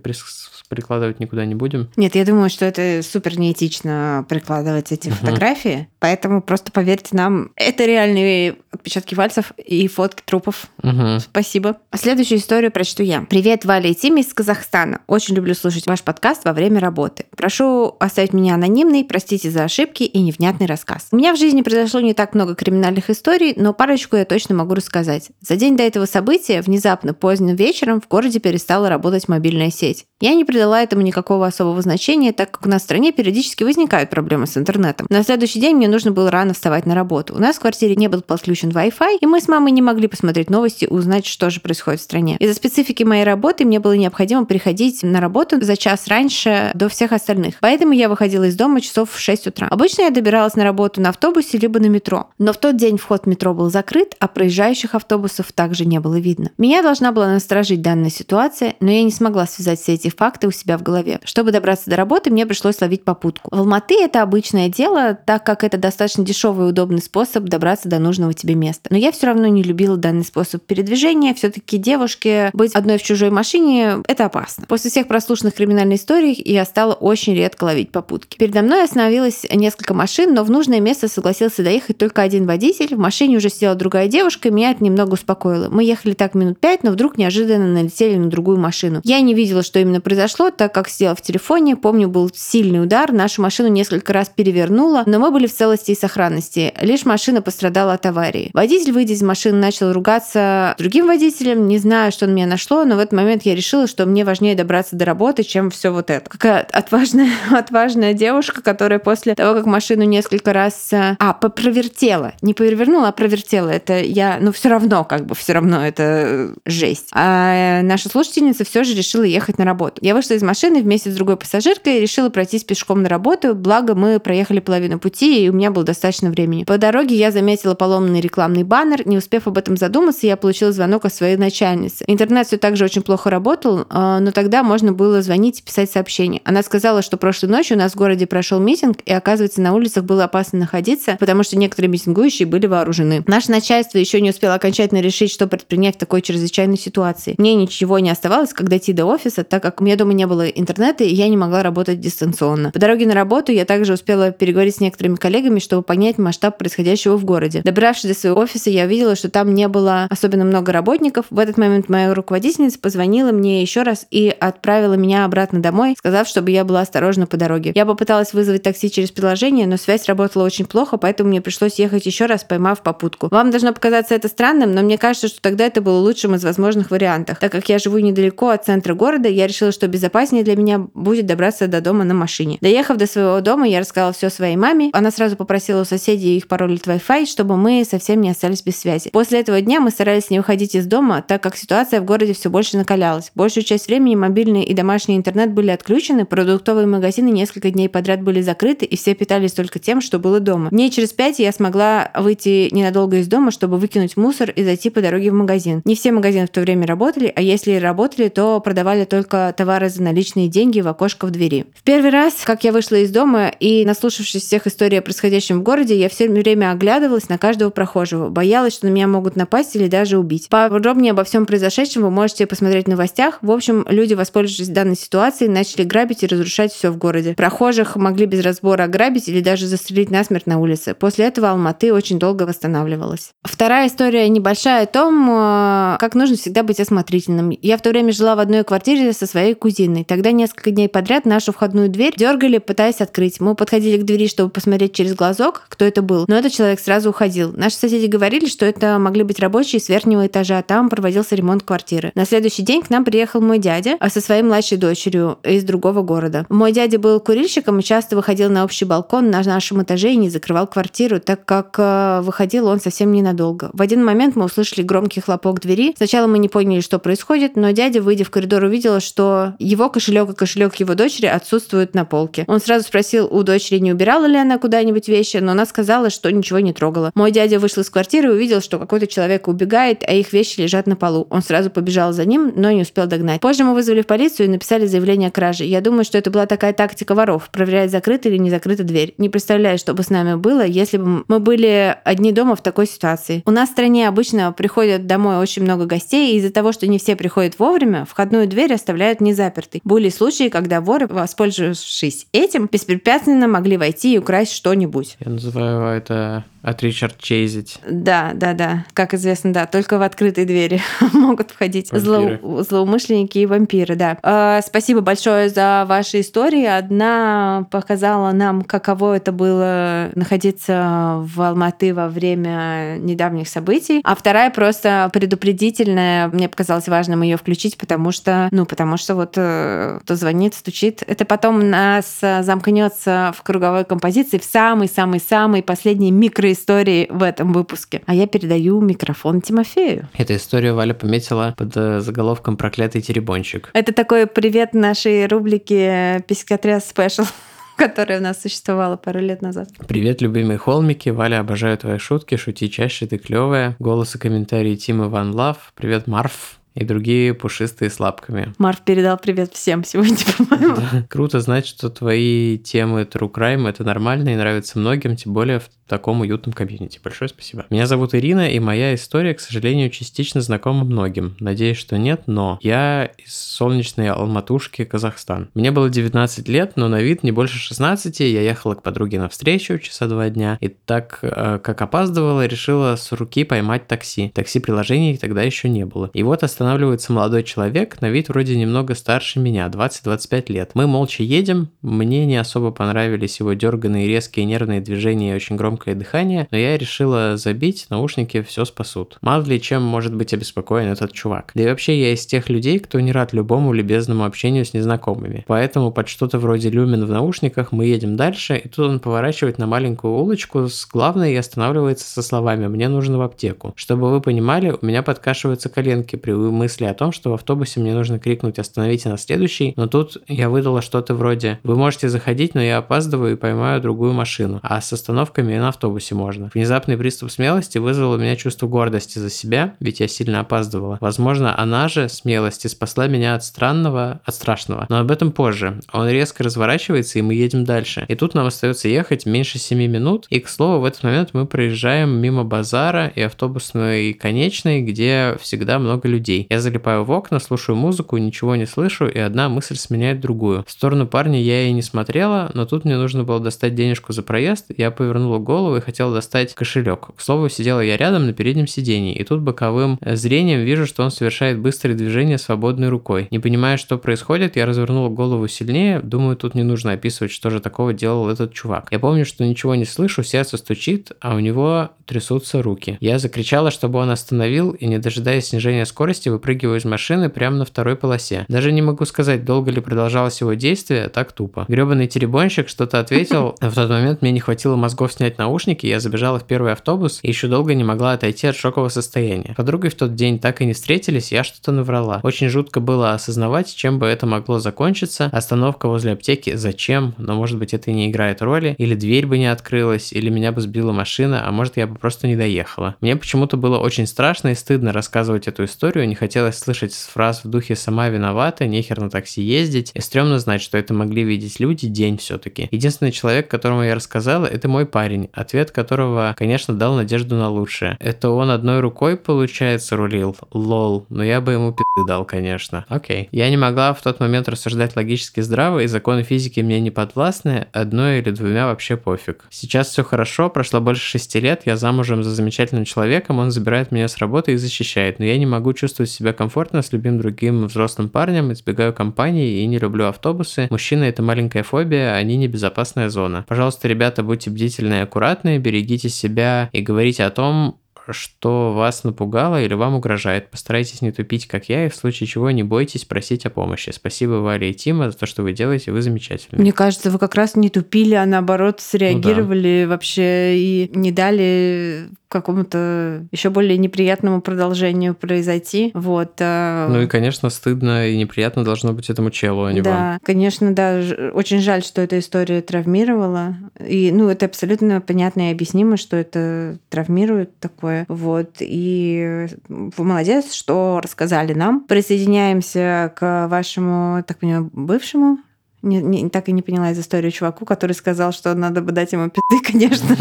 прикладывать никуда не будем. Нет, я думаю, что это супер неэтично прикладывать эти uh-huh. фотографии, поэтому просто поверьте нам, это реальные отпечатки пальцев и фотки трупов. Uh-huh. Спасибо. А следующую историю прочту я. Привет, Валя и Тима из Казахстана. Очень люблю слушать ваш подкаст во время работы. Прошу оставить меня анонимной, простите за ошибки и невнятный рассказ. У меня в жизни произошло не так много криминальных историй, но парочку я точно могу рассказать. За день до этого события, внезапно поздним вечером, в городе перестала работать мобильная сеть. Я не придала этому никакого особого значения, так как у нас в стране периодически возникают проблемы с интернетом. На следующий день мне нужно было рано вставать на работу. У нас в квартире не был подключен Wi-Fi, и мы с мамой не могли посмотреть новости и узнать, что же происходит в стране. Из-за специфики моей работы мне было необходимо приходить на работу за час раньше до всех остальных. Поэтому я выходила из дома часов в 6 утра. Обычно я добиралась на работу на автобусе либо на метро. Но в тот день вход в метро был закрыт, а проезжающих автобусов также не было видно. Меня должна была насторожить данная ситуация, но я не смогла связать все эти факты у себя в голове. Чтобы добраться до работы, мне пришлось ловить попутку. В Алматы это обычное дело, так как это достаточно дешевый и удобный способ добраться до нужного тебе места. Но я все равно не любила данный способ передвижения. Все-таки девушке быть одной в чужой машине – это опасно. После всех прослушанных криминальных историй я стала очень редко ловить попутки. Передо мной остановилось несколько машин, но в нужное место согласился доехать только один водитель. В машине уже сидела другая девушка, и меня это немного успокоило. Мы ехали так минут пять, но вдруг неожиданно налетели на другую машину. Я не видела, что именно произошло, так как сидела в телефоне. Помню, был сильный удар, нашу машину несколько раз перевернуло, но мы были в целости и сохранности. Лишь машина пострадала от аварии. Водитель, выйдя из машины, начал ругаться другим водителем. Не знаю, что на меня нашло, но в этот момент я решила, что мне важнее добраться до работы, чем все вот это. Какая отважная, отважная девушка, которая после того, как машину несколько раз... Э, а, провертела. Не перевернула, а провертела. Это я... Ну, все равно, как бы, все равно это жесть. А наша слушательница все же решила ехать на работу. Я вышла из машины вместе с другой пассажиркой и решила пройтись пешком на работу, благо мы проехали половину пути, и у меня было достаточно времени. По дороге я заметила поломанный рекламный баннер. Не успев об этом задуматься, я получила звонок от своей начальницы. Интернет все так же очень плохо работал, но тогда можно было звонить и писать сообщения. Она сказала, что прошлой ночью у нас в городе прошел митинг, и оказывается, на улицах было опасно находиться, потому что некоторые митингующие были вооружены. Наше начальство еще не успело окончательно решить, что предпринять в такой чрезвычайной ситуации. Мне ничего не оставалось, как дойти до офиса, так как у меня дома не было интернета, и я не могла работать дистанционно. По дороге на работу я также успела переговорить с некоторыми коллегами, чтобы понять масштаб происходящего в городе. Добравшись до своего офиса, я увидела, что там не было особенно много работников. В этот момент моя руководительница позвонила мне еще раз и отправила меня обратно домой, сказав, чтобы я была осторожна по дороге. Я попыталась вызвать такси через приложение, но связь работала очень плохо, поэтому мне пришлось ехать еще раз, поймав попутку. Вам должно показаться это странным, но мне кажется, что тогда это было лучшим из возможных вариантов. Так как я живу недалеко от центра города, я решила, что безопаснее для меня будет добраться до дома на машине. Доехав до своего дома, я рассказала все своей маме. Она сразу попросила у соседей их пароль от Wi-Fi, чтобы мы совсем не остались без связи. После этого дня мы старались не уходить из дома, так как ситуация в городе все больше накалялась. Большую часть времени мобильный и домашний интернет были отключены, продуктовые магазины несколько дней подряд были закрыты, и все питались только тем, что было дома. Дней через пять я смогла выйти ненадолго из дома, чтобы выкинуть мусор и зайти по дороге в магазин. Не все магазины в то время работали, а если работали, то продавали только товары за наличные деньги в окошко в двери. В первый раз, как я вышла из дома и наслушавшись всех историй о происходящем в городе, я все время оглядывалась на каждого прохожего, боялась, что на меня могут напасть или даже убить. Подробнее обо всем произошедшем вы можете посмотреть в новостях. В общем, люди, воспользовавшись данной ситуацией, начали грабить и разрушать все в городе. Прохожих могли без разбора ограбить или даже застрелить насмерть на улице. После этого Алматы очень долго восстанавливалась. Вторая история небольшая о том, э, как нужно всегда быть осмотрительным. Я в то время жила в одной квартире со своей кузиной. Тогда несколько дней подряд нашу входную дверь дергали, пытаясь открыть. Мы подходили к двери, чтобы посмотреть через глазок, кто это был. Но этот человек сразу уходил. Наши соседи говорили, что это могли быть рабочие с верхнего этажа, там проводился ремонт квартиры. На следующий день к нам приехал мой дядя а со своей младшей дочерью из другого города. Мой дядя был курильщиком и часто выходил на общий балкон на нашем этаже и не закрывал квартиру, так как э, выходил он совсем ненадолго. В один момент мы услышали громкий хлопок двери. Сначала мы не поняли, что происходит, но дядя, выйдя в коридор, увидел, что его кошелек и кошелек его дочери отсутствуют на полке. Он сразу спросил у дочери, не убирала ли она куда-нибудь вещи, но она сказала, что ничего не трогала. Мой дядя вышел из квартиры и увидел, что какой-то человек убегает, а их вещи лежат на полу. Он сразу побежал за ним, но не успел догнать. Позже мы вызвали в полицию и написали заявление о краже. Я думаю, что это была такая тактика воров – проверять, закрыта или не закрыта дверь. Не представляю, что бы с нами было, если бы мы были одни дома в такой ситуации. У нас в стране обычно приходят домой очень много гостей, и из-за того, что не все приходят вовремя, входную дверь оставляют не запертой. Были случаи, когда воры, воспользовавшись этим, беспрепятственно могли войти и украсть что-нибудь. Я называю это от Ричард Чейзить. Да, да, да. Как известно, да, только в открытой двери могут входить зло... злоумышленники и вампиры, да. Э, спасибо большое за ваши истории. Одна показала нам, каково это было находиться в Алматы во время недавних событий, а вторая просто предупредительная. Мне показалось важным ее включить, потому что, ну, потому что вот э, кто звонит, стучит, это потом нас замкнется в круговой композиции в самый-самый-самый последний микро истории в этом выпуске. А я передаю микрофон Тимофею. Эту историю Валя пометила под э, заголовком «Проклятый теребончик». Это такой привет нашей рубрике «Психотряс special» которая у нас существовала пару лет назад. Привет, любимые холмики. Валя, обожаю твои шутки. Шути чаще, ты клевая. Голос и комментарии Тима one love. Привет, Марф и другие пушистые с лапками. Марф передал привет всем сегодня, по-моему. Да. Круто знать, что твои темы True Crime это нормально и нравится многим, тем более в таком уютном комьюнити. Большое спасибо. Меня зовут Ирина, и моя история, к сожалению, частично знакома многим. Надеюсь, что нет, но я из солнечной Алматушки, Казахстан. Мне было 19 лет, но на вид не больше 16. Я ехала к подруге на встречу часа два дня, и так э, как опаздывала, решила с руки поймать такси. Такси-приложений тогда еще не было. И вот останавливается молодой человек, на вид вроде немного старше меня, 20-25 лет. Мы молча едем, мне не особо понравились его дерганные резкие нервные движения и очень громкое дыхание, но я решила забить, наушники все спасут. Мало ли чем может быть обеспокоен этот чувак. Да и вообще я из тех людей, кто не рад любому любезному общению с незнакомыми. Поэтому под что-то вроде люмен в наушниках мы едем дальше, и тут он поворачивает на маленькую улочку с главной и останавливается со словами «Мне нужно в аптеку». Чтобы вы понимали, у меня подкашиваются коленки при мысли о том, что в автобусе мне нужно крикнуть «Остановите на следующий», но тут я выдала что-то вроде «Вы можете заходить, но я опаздываю и поймаю другую машину, а с остановками на автобусе можно». Внезапный приступ смелости вызвал у меня чувство гордости за себя, ведь я сильно опаздывала. Возможно, она же, смелости, спасла меня от странного, от страшного. Но об этом позже. Он резко разворачивается, и мы едем дальше. И тут нам остается ехать меньше 7 минут, и, к слову, в этот момент мы проезжаем мимо базара и автобусной конечной, где всегда много людей. Я залипаю в окна, слушаю музыку, ничего не слышу, и одна мысль сменяет другую. В сторону парня я и не смотрела, но тут мне нужно было достать денежку за проезд, я повернула голову и хотела достать кошелек. К слову, сидела я рядом на переднем сидении, и тут боковым зрением вижу, что он совершает быстрые движения свободной рукой. Не понимая, что происходит, я развернула голову сильнее, думаю, тут не нужно описывать, что же такого делал этот чувак. Я помню, что ничего не слышу, сердце стучит, а у него трясутся руки. Я закричала, чтобы он остановил, и не дожидаясь снижения скорости, выпрыгиваю из машины прямо на второй полосе. Даже не могу сказать, долго ли продолжалось его действие, так тупо. Гребаный теребонщик что-то ответил. В тот момент мне не хватило мозгов снять наушники, я забежала в первый автобус и еще долго не могла отойти от шокового состояния. Подругой в тот день так и не встретились, я что-то наврала. Очень жутко было осознавать, чем бы это могло закончиться. Остановка возле аптеки зачем? Но может быть это и не играет роли. Или дверь бы не открылась, или меня бы сбила машина, а может я бы просто не доехала. Мне почему-то было очень страшно и стыдно рассказывать эту историю, не хотелось слышать фраз в духе «сама виновата», «нехер на такси ездить», и стрёмно знать, что это могли видеть люди день все-таки. Единственный человек, которому я рассказала, это мой парень, ответ которого, конечно, дал надежду на лучшее. Это он одной рукой, получается, рулил? Лол, но я бы ему пи*** дал, конечно. Окей. Я не могла в тот момент рассуждать логически здраво, и законы физики мне не подвластны, одной или двумя вообще пофиг. Сейчас все хорошо, прошло больше шести лет, я замужем за замечательным человеком, он забирает меня с работы и защищает, но я не могу чувствовать себя комфортно с любым другим взрослым парнем, избегаю компании и не люблю автобусы. Мужчины это маленькая фобия, они небезопасная зона. Пожалуйста, ребята, будьте бдительны и аккуратны, берегите себя и говорите о том, что вас напугало или вам угрожает. Постарайтесь не тупить, как я, и в случае чего не бойтесь просить о помощи. Спасибо Вале и Тима за то, что вы делаете, вы замечательны. Мне кажется, вы как раз не тупили, а наоборот среагировали ну, да. вообще и не дали какому-то еще более неприятному продолжению произойти. Вот. А ну и, конечно, стыдно и неприятно должно быть этому челу, а не да, вам. конечно, да. Очень жаль, что эта история травмировала. И, ну, это абсолютно понятно и объяснимо, что это травмирует такое. Вот. И вы молодец, что рассказали нам. Присоединяемся к вашему, так понимаю, бывшему не, не, так и не поняла из истории чуваку, который сказал, что надо бы дать ему пизды, конечно.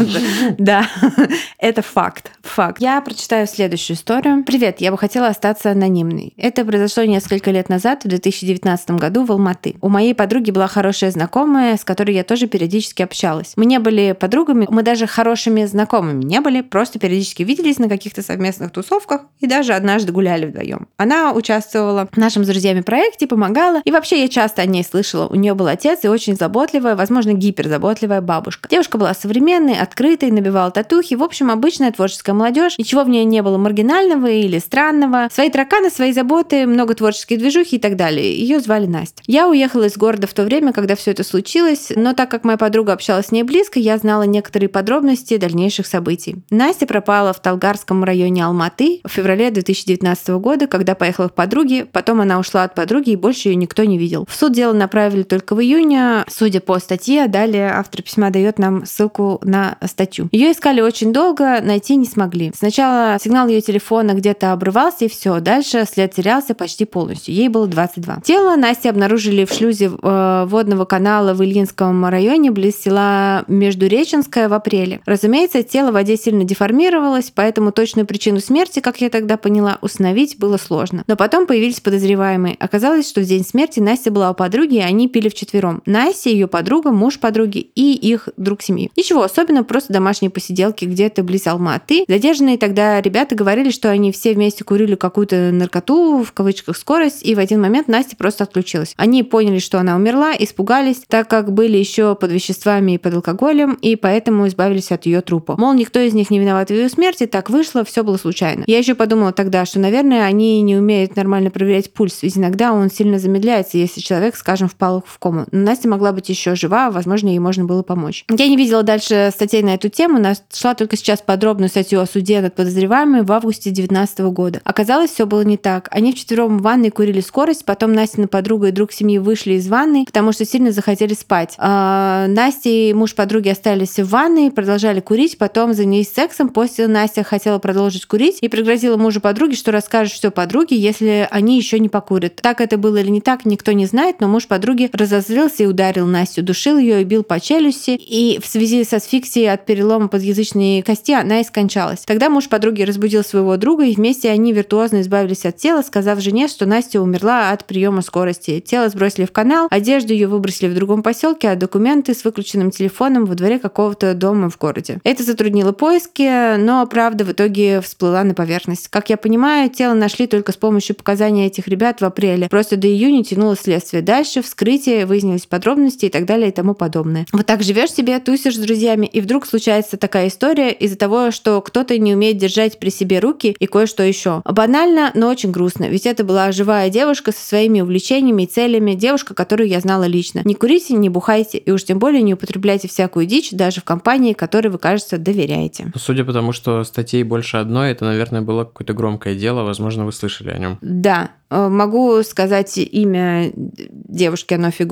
Да, это факт. Факт. Я прочитаю следующую историю. Привет, я бы хотела остаться анонимной. Это произошло несколько лет назад, в 2019 году в Алматы. У моей подруги была хорошая знакомая, с которой я тоже периодически общалась. Мы не были подругами, мы даже хорошими знакомыми не были, просто периодически виделись на каких-то совместных тусовках и даже однажды гуляли вдвоем. Она участвовала в нашем с друзьями проекте, помогала, и вообще я часто о ней слышала. У нее нее был отец и очень заботливая, возможно, гиперзаботливая бабушка. Девушка была современной, открытой, набивала татухи. В общем, обычная творческая молодежь. Ничего в ней не было маргинального или странного. Свои тараканы, свои заботы, много творческих движухи и так далее. Ее звали Настя. Я уехала из города в то время, когда все это случилось, но так как моя подруга общалась с ней близко, я знала некоторые подробности дальнейших событий. Настя пропала в Талгарском районе Алматы в феврале 2019 года, когда поехала к подруге. Потом она ушла от подруги, и больше ее никто не видел. В суд дело направили только только в июне, судя по статье, далее автор письма дает нам ссылку на статью. Ее искали очень долго, найти не смогли. Сначала сигнал ее телефона где-то обрывался, и все. Дальше след терялся почти полностью. Ей было 22. Тело Насти обнаружили в шлюзе э, водного канала в Ильинском районе, близ села Междуреченское в апреле. Разумеется, тело в воде сильно деформировалось, поэтому точную причину смерти, как я тогда поняла, установить было сложно. Но потом появились подозреваемые. Оказалось, что в день смерти Настя была у подруги, и они пили вчетвером. Настя, ее подруга, муж подруги и их друг семьи. Ничего особенного, просто домашние посиделки где-то близ Алматы. Задержанные тогда ребята говорили, что они все вместе курили какую-то наркоту, в кавычках скорость, и в один момент Настя просто отключилась. Они поняли, что она умерла, испугались, так как были еще под веществами и под алкоголем, и поэтому избавились от ее трупа. Мол, никто из них не виноват в ее смерти, так вышло, все было случайно. Я еще подумала тогда, что, наверное, они не умеют нормально проверять пульс, ведь иногда он сильно замедляется, если человек, скажем, впал в кому. Настя могла быть еще жива, возможно, ей можно было помочь. Я не видела дальше статей на эту тему, нашла только сейчас подробную статью о суде над подозреваемыми в августе 2019 года. Оказалось, все было не так. Они вчетвером в ванной курили скорость, потом Настя подруга и друг семьи вышли из ванной, потому что сильно захотели спать. А Настя и муж подруги остались в ванной, продолжали курить, потом занялись сексом. После Настя хотела продолжить курить и пригрозила мужу подруги, что расскажет все подруге, если они еще не покурят. Так это было или не так, никто не знает, но муж подруги разозлился и ударил Настю, душил ее и бил по челюсти. И в связи с асфиксией от перелома подъязычной кости она и скончалась. Тогда муж подруги разбудил своего друга, и вместе они виртуозно избавились от тела, сказав жене, что Настя умерла от приема скорости. Тело сбросили в канал, одежду ее выбросили в другом поселке, а документы с выключенным телефоном во дворе какого-то дома в городе. Это затруднило поиски, но правда в итоге всплыла на поверхность. Как я понимаю, тело нашли только с помощью показаний этих ребят в апреле. Просто до июня тянулось следствие. Дальше вскрытие выяснились подробности и так далее и тому подобное. Вот так живешь себе, тусишь с друзьями, и вдруг случается такая история из-за того, что кто-то не умеет держать при себе руки и кое-что еще. Банально, но очень грустно, ведь это была живая девушка со своими увлечениями и целями, девушка, которую я знала лично. Не курите, не бухайте, и уж тем более не употребляйте всякую дичь даже в компании, которой вы, кажется, доверяете. Судя по тому, что статей больше одной, это, наверное, было какое-то громкое дело, возможно, вы слышали о нем. Да, Э, могу сказать имя девушки, оно фигурирует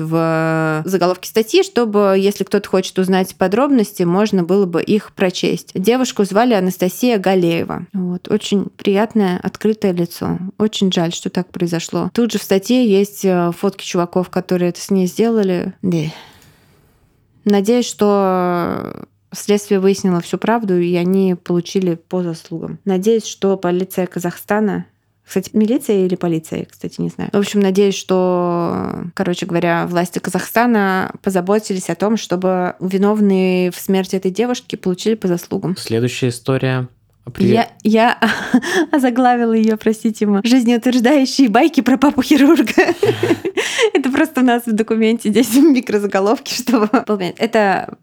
в заголовке статьи, чтобы, если кто-то хочет узнать подробности, можно было бы их прочесть. Девушку звали Анастасия Галеева. Вот. Очень приятное, открытое лицо. Очень жаль, что так произошло. Тут же в статье есть э, фотки чуваков, которые это с ней сделали. Да. Надеюсь, что Следствие выяснило всю правду, и они получили по заслугам. Надеюсь, что полиция Казахстана кстати, милиция или полиция, кстати, не знаю. В общем, надеюсь, что, короче говоря, власти Казахстана позаботились о том, чтобы виновные в смерти этой девушки получили по заслугам. Следующая история Привет. Я, я заглавила ее, простите, жизнеутверждающие байки про папу хирурга. Это просто у нас в документе здесь в микрозаголовке, чтобы Это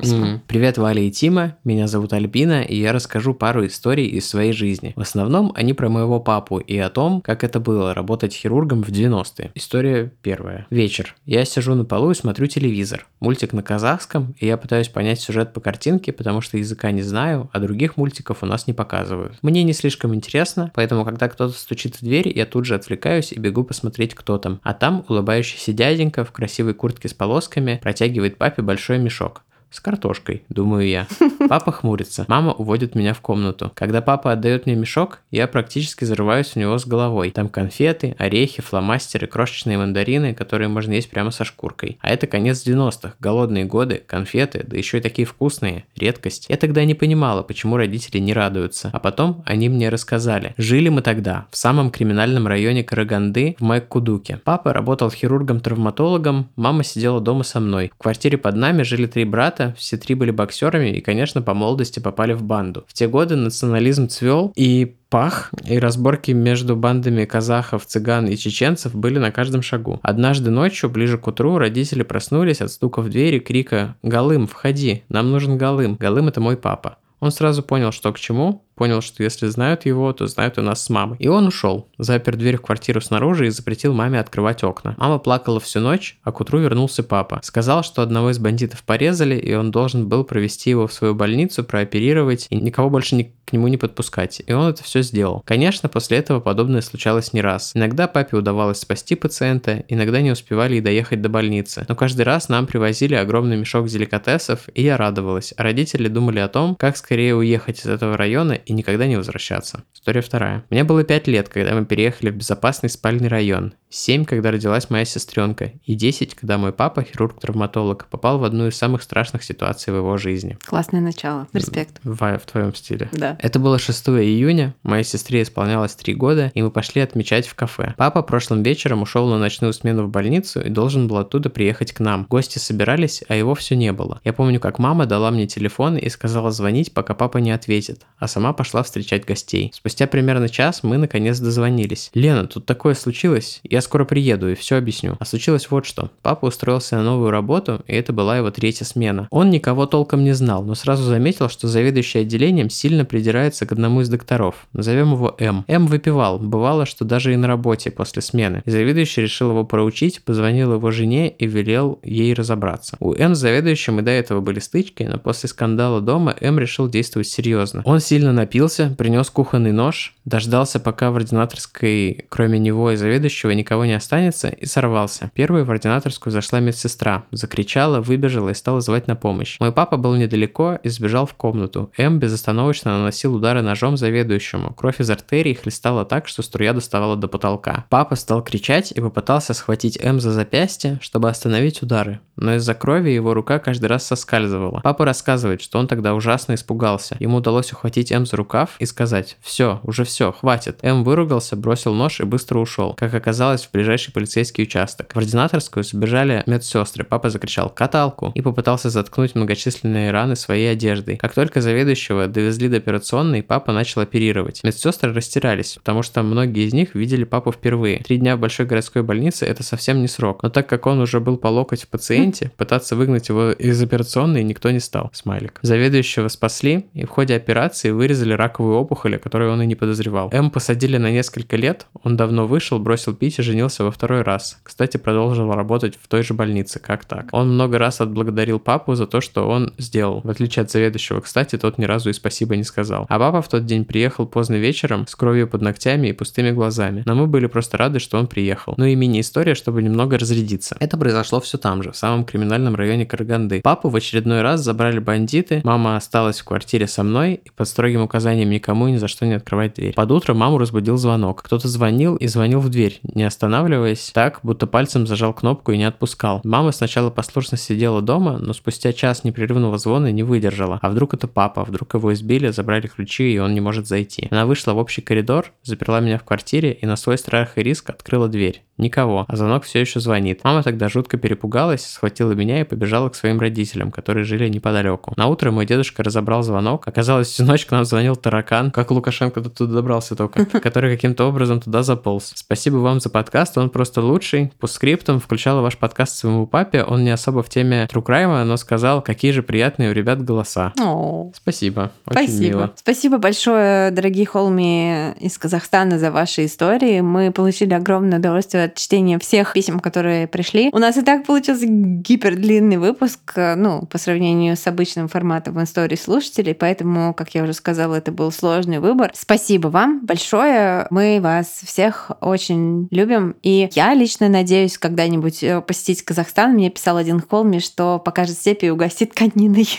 письмо. Привет, Валя и Тима. Меня зовут Альбина, и я расскажу пару историй из своей жизни. В основном они про моего папу и о том, как это было работать хирургом в 90-е. История первая. Вечер. Я сижу на полу и смотрю телевизор. Мультик на казахском, и я пытаюсь понять сюжет по картинке, потому что языка не знаю, а других мультиков у нас не показывают. Мне не слишком интересно, поэтому когда кто-то стучит в дверь, я тут же отвлекаюсь и бегу посмотреть, кто там. А там улыбающийся дяденька в красивой куртке с полосками протягивает папе большой мешок. С картошкой, думаю я. Папа хмурится. Мама уводит меня в комнату. Когда папа отдает мне мешок, я практически зарываюсь в него с головой. Там конфеты, орехи, фломастеры, крошечные мандарины, которые можно есть прямо со шкуркой. А это конец 90-х, голодные годы, конфеты, да еще и такие вкусные, редкость. Я тогда не понимала, почему родители не радуются. А потом они мне рассказали. Жили мы тогда в самом криминальном районе Караганды в Майкудуке. Папа работал хирургом-травматологом, мама сидела дома со мной. В квартире под нами жили три брата, брата, все три были боксерами и, конечно, по молодости попали в банду. В те годы национализм цвел, и пах, и разборки между бандами казахов, цыган и чеченцев были на каждом шагу. Однажды ночью, ближе к утру, родители проснулись от стука в двери крика «Галым, входи! Нам нужен Галым! Галым – это мой папа!» Он сразу понял, что к чему, понял, что если знают его, то знают и нас с мамой. И он ушел, запер дверь в квартиру снаружи и запретил маме открывать окна. Мама плакала всю ночь, а к утру вернулся папа. Сказал, что одного из бандитов порезали, и он должен был провести его в свою больницу, прооперировать, и никого больше не, к нему не подпускать. И он это все сделал. Конечно, после этого подобное случалось не раз. Иногда папе удавалось спасти пациента, иногда не успевали и доехать до больницы. Но каждый раз нам привозили огромный мешок деликатесов, и я радовалась. А родители думали о том, как скорее уехать из этого района и никогда не возвращаться. История вторая. Мне было 5 лет, когда мы переехали в безопасный спальный район. 7, когда родилась моя сестренка. И 10, когда мой папа, хирург-травматолог, попал в одну из самых страшных ситуаций в его жизни. Классное начало. Респект. В, в твоем стиле. Да. Это было 6 июня, моей сестре исполнялось 3 года, и мы пошли отмечать в кафе. Папа прошлым вечером ушел на ночную смену в больницу и должен был оттуда приехать к нам. Гости собирались, а его все не было. Я помню, как мама дала мне телефон и сказала звонить, пока папа не ответит, а сама пошла встречать гостей. Спустя примерно час мы наконец дозвонились. «Лена, тут такое случилось. Я скоро приеду и все объясню». А случилось вот что. Папа устроился на новую работу, и это была его третья смена. Он никого толком не знал, но сразу заметил, что заведующий отделением сильно придирается к одному из докторов. Назовем его М. М выпивал. Бывало, что даже и на работе после смены. И заведующий решил его проучить, позвонил его жене и велел ей разобраться. У М с заведующим и до этого были стычки, но после скандала дома М решил действовать серьезно. Он сильно напился, принес кухонный нож, дождался, пока в ординаторской, кроме него и заведующего, никого не останется, и сорвался. Первой в ординаторскую зашла медсестра, закричала, выбежала и стала звать на помощь. Мой папа был недалеко и сбежал в комнату. М безостановочно наносил удары ножом заведующему. Кровь из артерии хлестала так, что струя доставала до потолка. Папа стал кричать и попытался схватить М за запястье, чтобы остановить удары. Но из-за крови его рука каждый раз соскальзывала. Папа рассказывает, что он тогда ужасно испугался. Ему удалось ухватить М за рукав и сказать «Все, уже все, хватит». М выругался, бросил нож и быстро ушел, как оказалось, в ближайший полицейский участок. В ординаторскую забежали медсестры. Папа закричал «Каталку!» и попытался заткнуть многочисленные раны своей одеждой. Как только заведующего довезли до операционной, папа начал оперировать. Медсестры растерялись, потому что многие из них видели папу впервые. Три дня в большой городской больнице – это совсем не срок. Но так как он уже был по локоть в пациенте, пытаться выгнать его из операционной никто не стал. Смайлик. Заведующего спасли, и в ходе операции вырезали раковую опухоль, о которой он и не подозревал. М посадили на несколько лет, он давно вышел, бросил пить и женился во второй раз. Кстати, продолжил работать в той же больнице, как так. Он много раз отблагодарил папу за то, что он сделал. В отличие от заведующего, кстати, тот ни разу и спасибо не сказал. А папа в тот день приехал поздно вечером с кровью под ногтями и пустыми глазами. Но мы были просто рады, что он приехал. Ну и мини-история, чтобы немного разрядиться. Это произошло все там же, в самом криминальном районе Караганды. Папу в очередной раз забрали бандиты, мама осталась в квартире со мной и под строгим указанием никому ни за что не открывать дверь. Под утро маму разбудил звонок. Кто-то звонил и звонил в дверь, не останавливаясь, так, будто пальцем зажал кнопку и не отпускал. Мама сначала послушно сидела дома, но спустя час непрерывного звона не выдержала. А вдруг это папа, вдруг его избили, забрали ключи и он не может зайти. Она вышла в общий коридор, заперла меня в квартире и на свой страх и риск открыла дверь. Никого, а звонок все еще звонит. Мама тогда жутко перепугалась, схватила меня и побежала к своим родителям, которые жили неподалеку. На утро мой дедушка разобрал звонок. Оказалось, всю ночь к нам звонил таракан, как Лукашенко туда добрался только, который каким-то образом туда заполз. Спасибо вам за подкаст, он просто лучший. По скриптам включала ваш подкаст своему папе, он не особо в теме True Crime, но сказал, какие же приятные у ребят голоса. О, Спасибо, очень Спасибо. мило. Спасибо большое, дорогие холми из Казахстана, за ваши истории. Мы получили огромное удовольствие от чтения всех писем, которые пришли. У нас и так получился гипердлинный выпуск, э, ну, по сравнению с обычным форматом истории слушателей, поэтому, как я уже сказала, это был сложный выбор. Спасибо вам большое. Мы вас всех очень любим. И я лично надеюсь когда-нибудь э, посетить Казахстан. Мне писал один холми, что покажет степи и угостит кониной.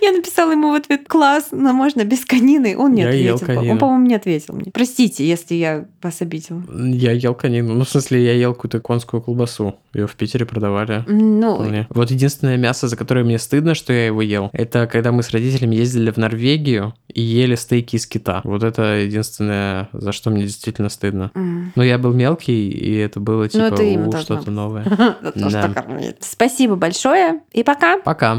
Я написала ему в ответ класс, но можно без конины. Он не ответил. Он, по-моему, не ответил мне. Простите, если я вас обидела. Я ел конину. Ну, в смысле, я ел какую-то конскую колбасу. Ее в Питере продавали. Ну, Вполне. Вот единственное мясо, за которое мне стыдно, что я его ел, это когда мы с родителями ездили в Норвегию и ели стейки из кита. Вот это единственное, за что мне действительно стыдно. м, Но я был мелкий, и это было типа это им «У, должно что-то быть». новое. Да. кормит. Спасибо большое и пока. Пока.